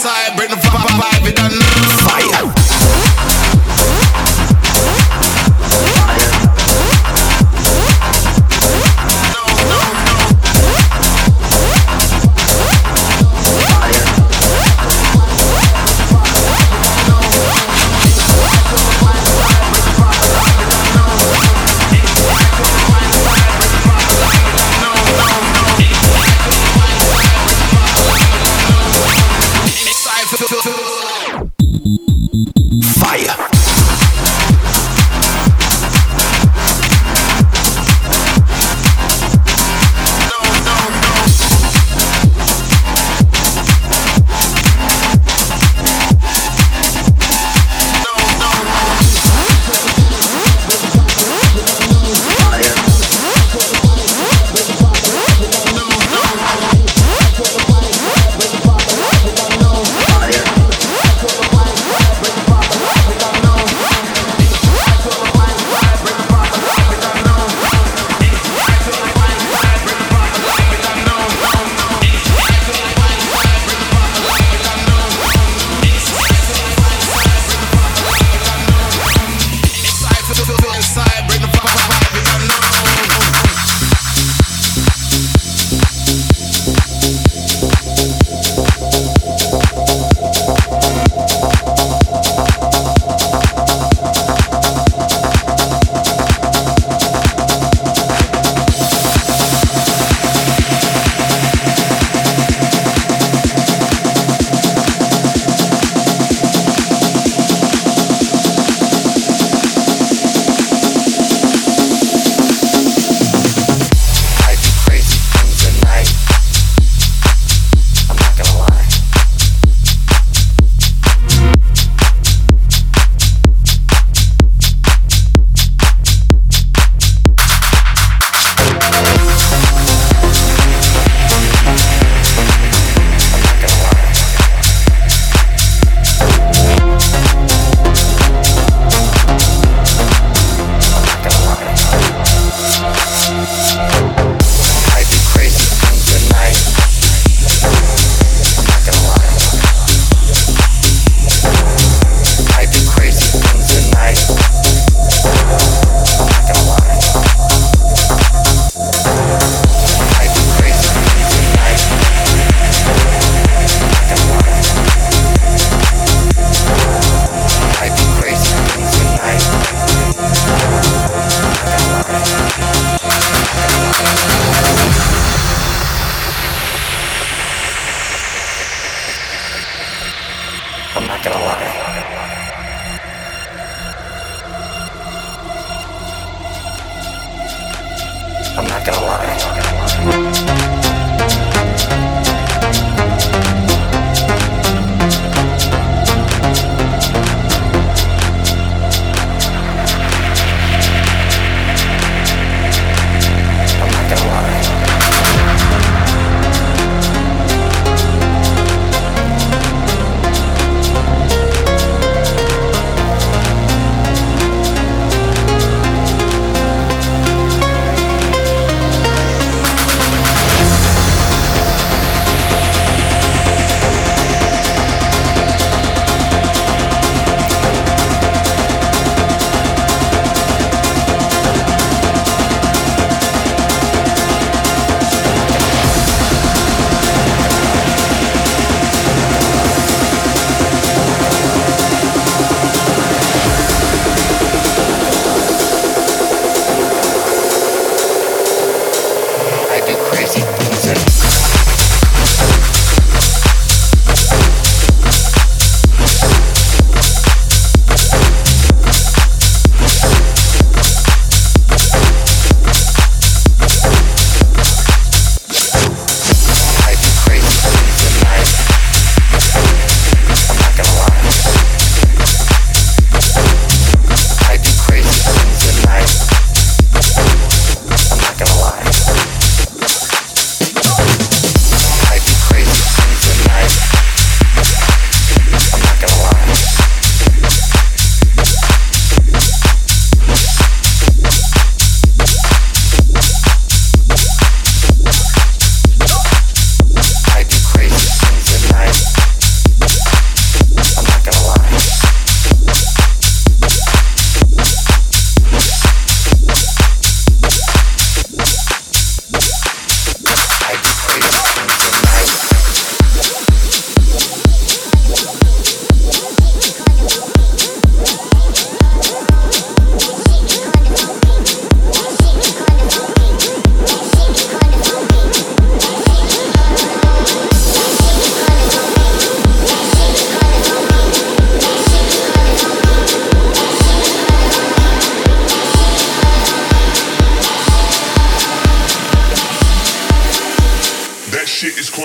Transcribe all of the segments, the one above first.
side, break the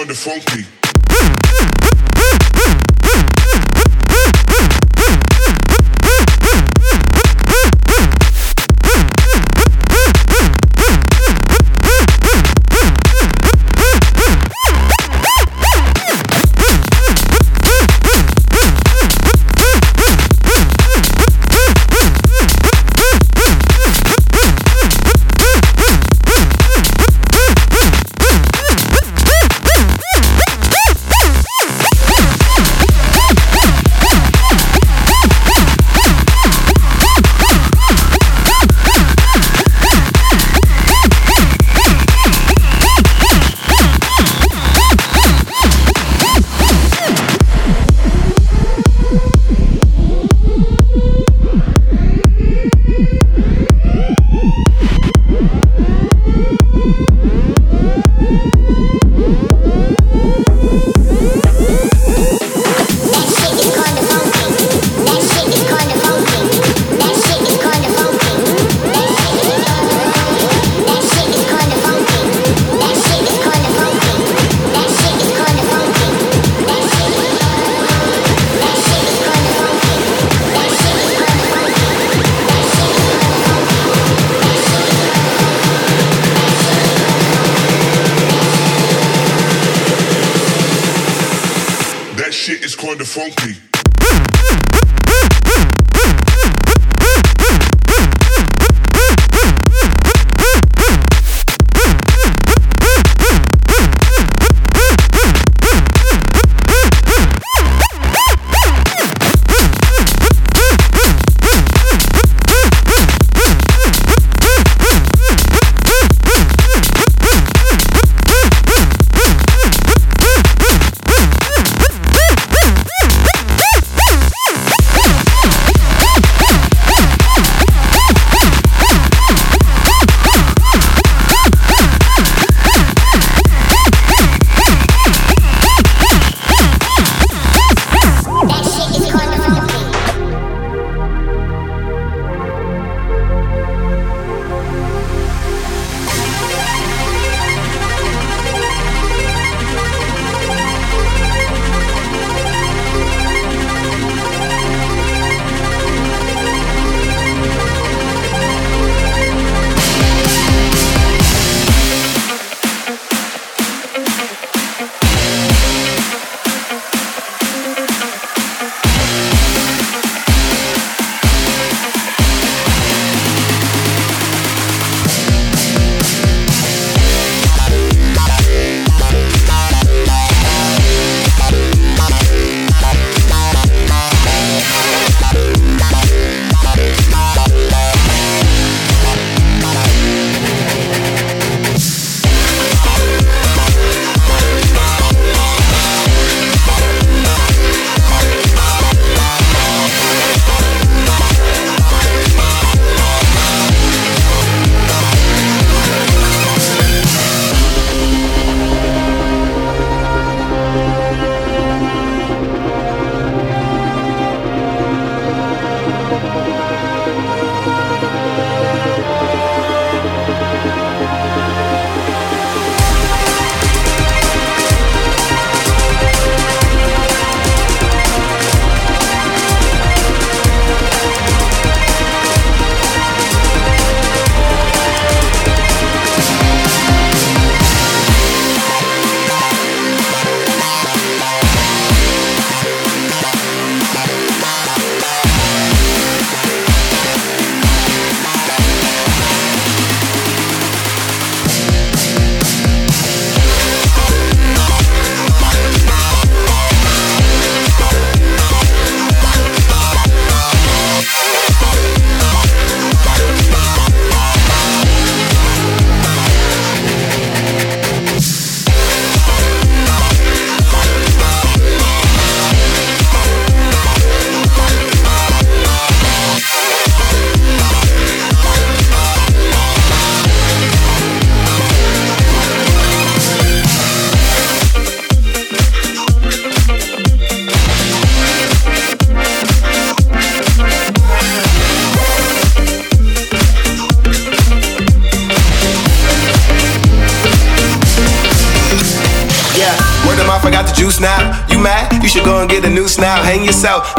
kinda funky.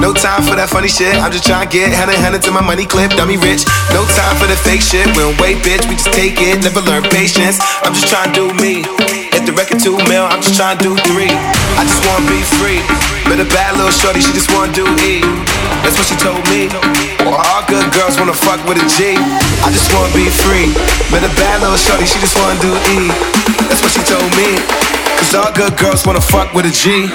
No time for that funny shit. I'm just trying to get hundred hundred to my money clip. Dummy rich. No time for the fake shit. We don't wait, bitch. We just take it. Never learn patience. I'm just trying to do me. If the record two mil, I'm just trying to do three. I just wanna be free. But a bad little shorty, she just wanna do E. That's what she told me. Well, all good girls wanna fuck with a G. I just wanna be free. But a bad little shorty, she just wanna do E. That's what she told me. Cause all good girls wanna fuck with a G.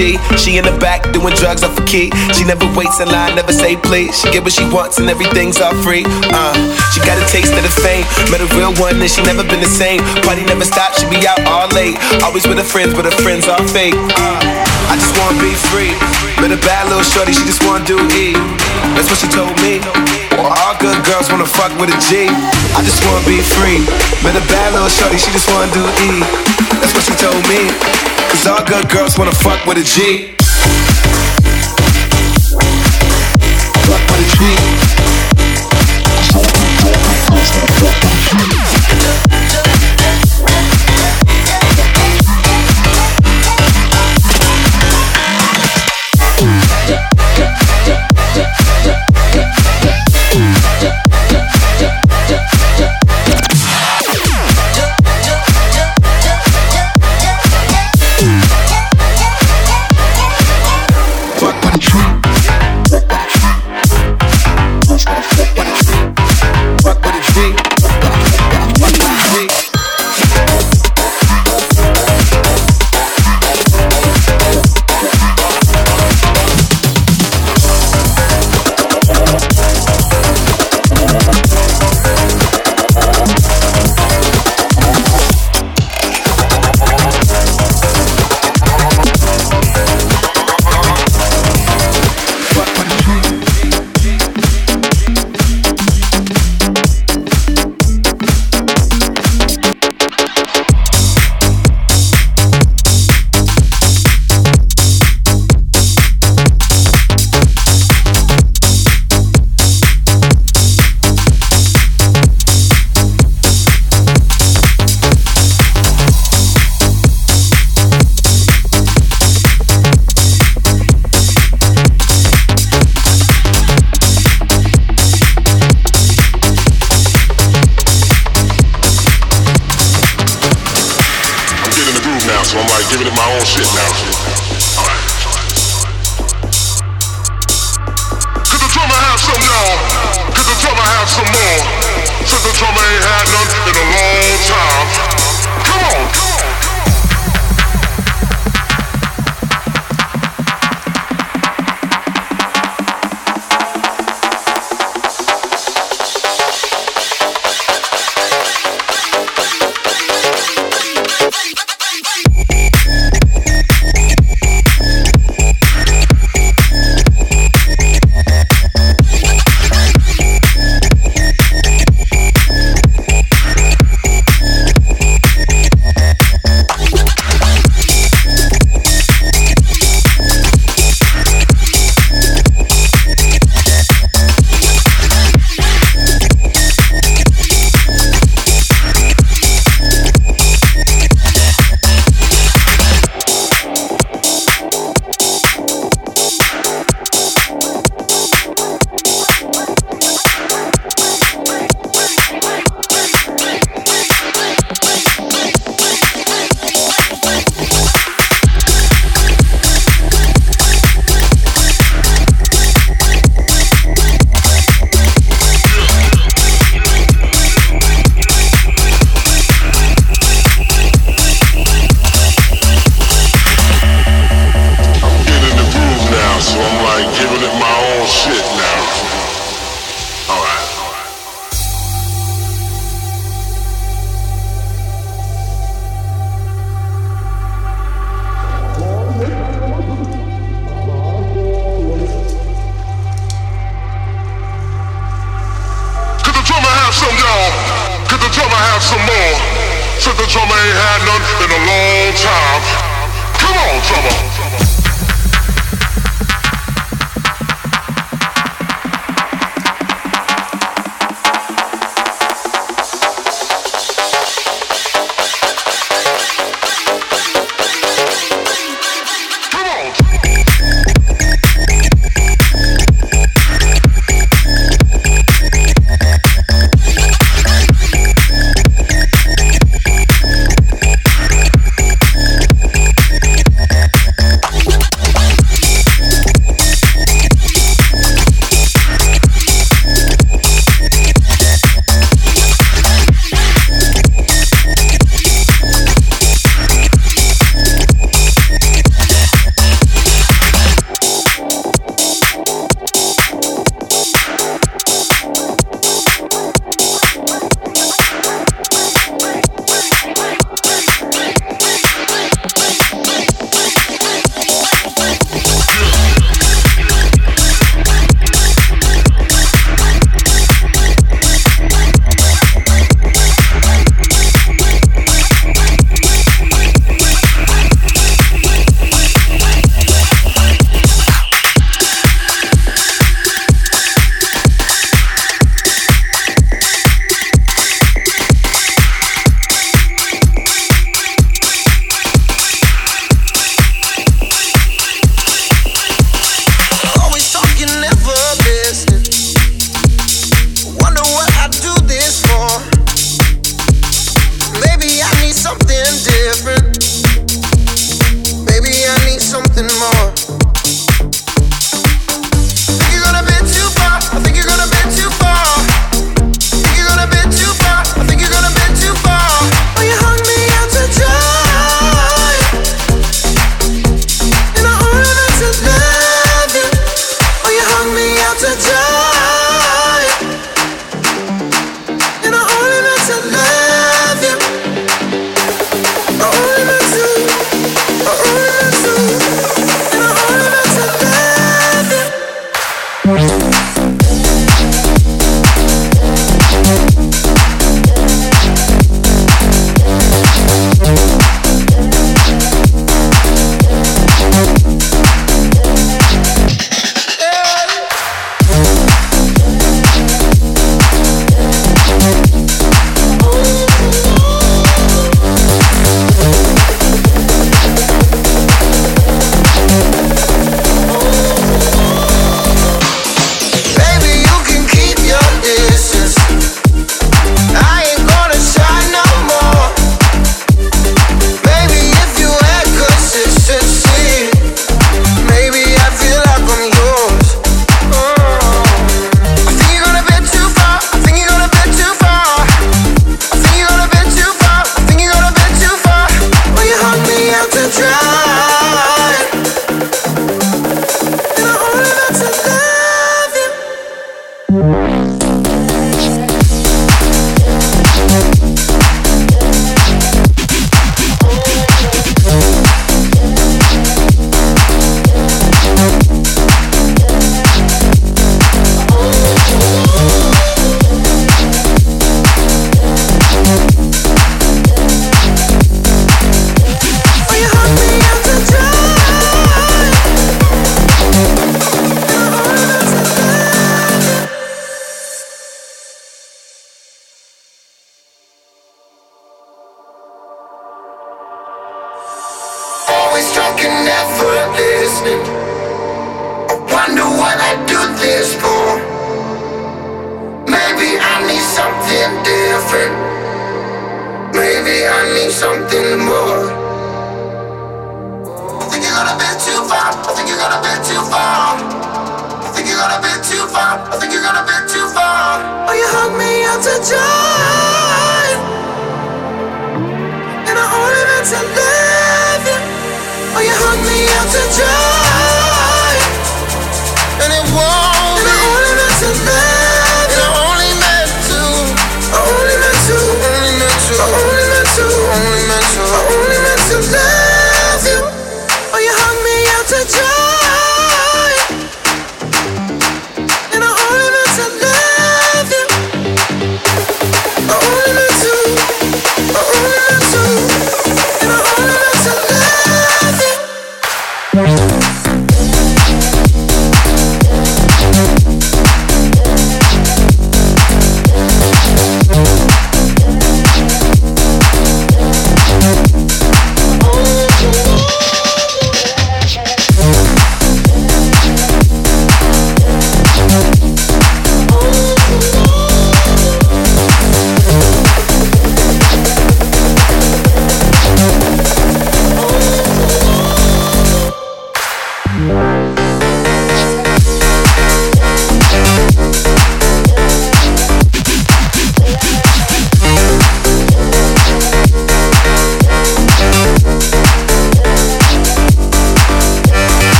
She in the back doing drugs off a key. She never waits in line, never say please. She get what she wants and everything's all free. Uh, she got a taste of the fame. Met a real one and she never been the same. Party never stops, she be out all late. Always with her friends, but her friends all fake. Uh, I just wanna be free. Met a bad little shorty, she just wanna do E. That's what she told me. All good girls wanna fuck with a G. I just wanna be free. Met a bad little shorty, she just wanna do E. That's what she told me. Cause all good girls wanna fuck with a G. Fuck with a G.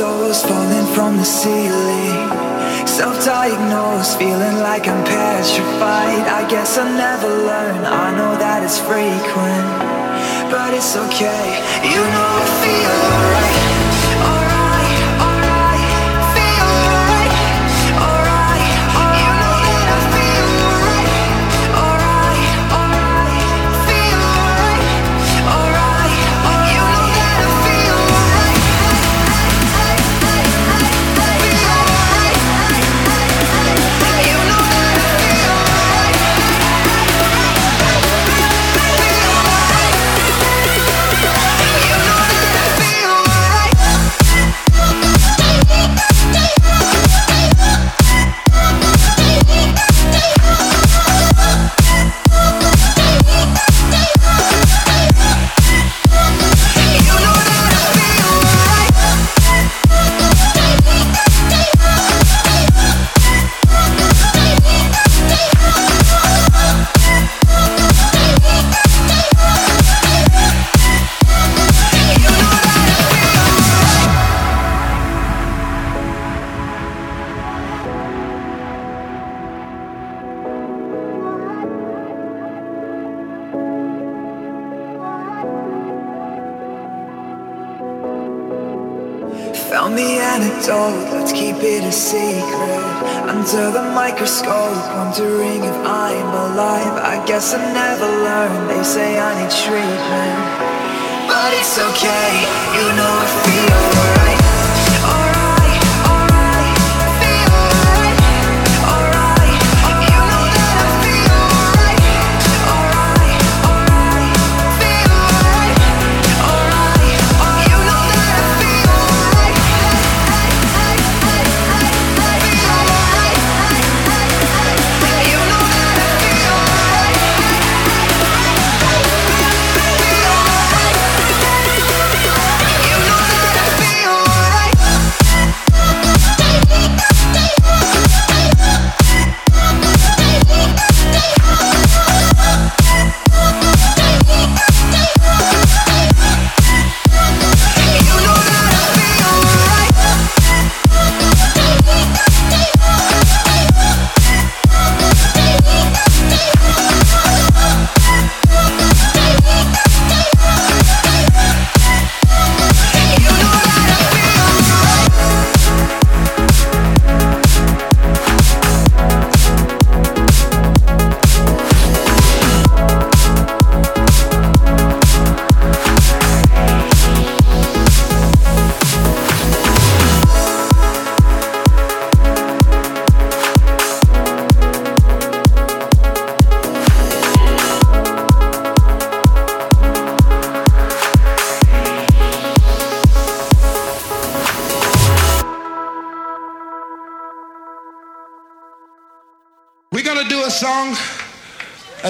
Overdosed, falling from the ceiling. Self-diagnosed, feeling like I'm petrified. I guess I never learn. I know that it's frequent, but it's okay. You know I feel alright. But it's okay. You know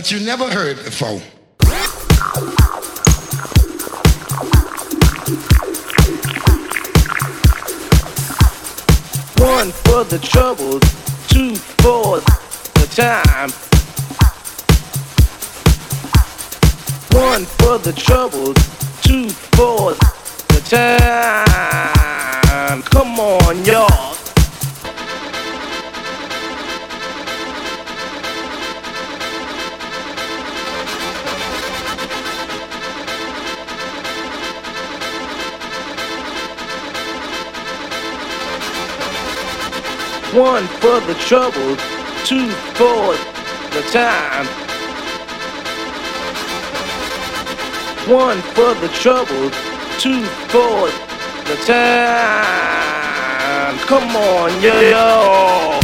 that you never heard before. One for the troubles, two for the time. One for the troubles, two for the time. Come on, y'all. One for the trouble, two for the time. One for the trouble, two for the time. Come on, yo yo.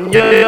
Yo.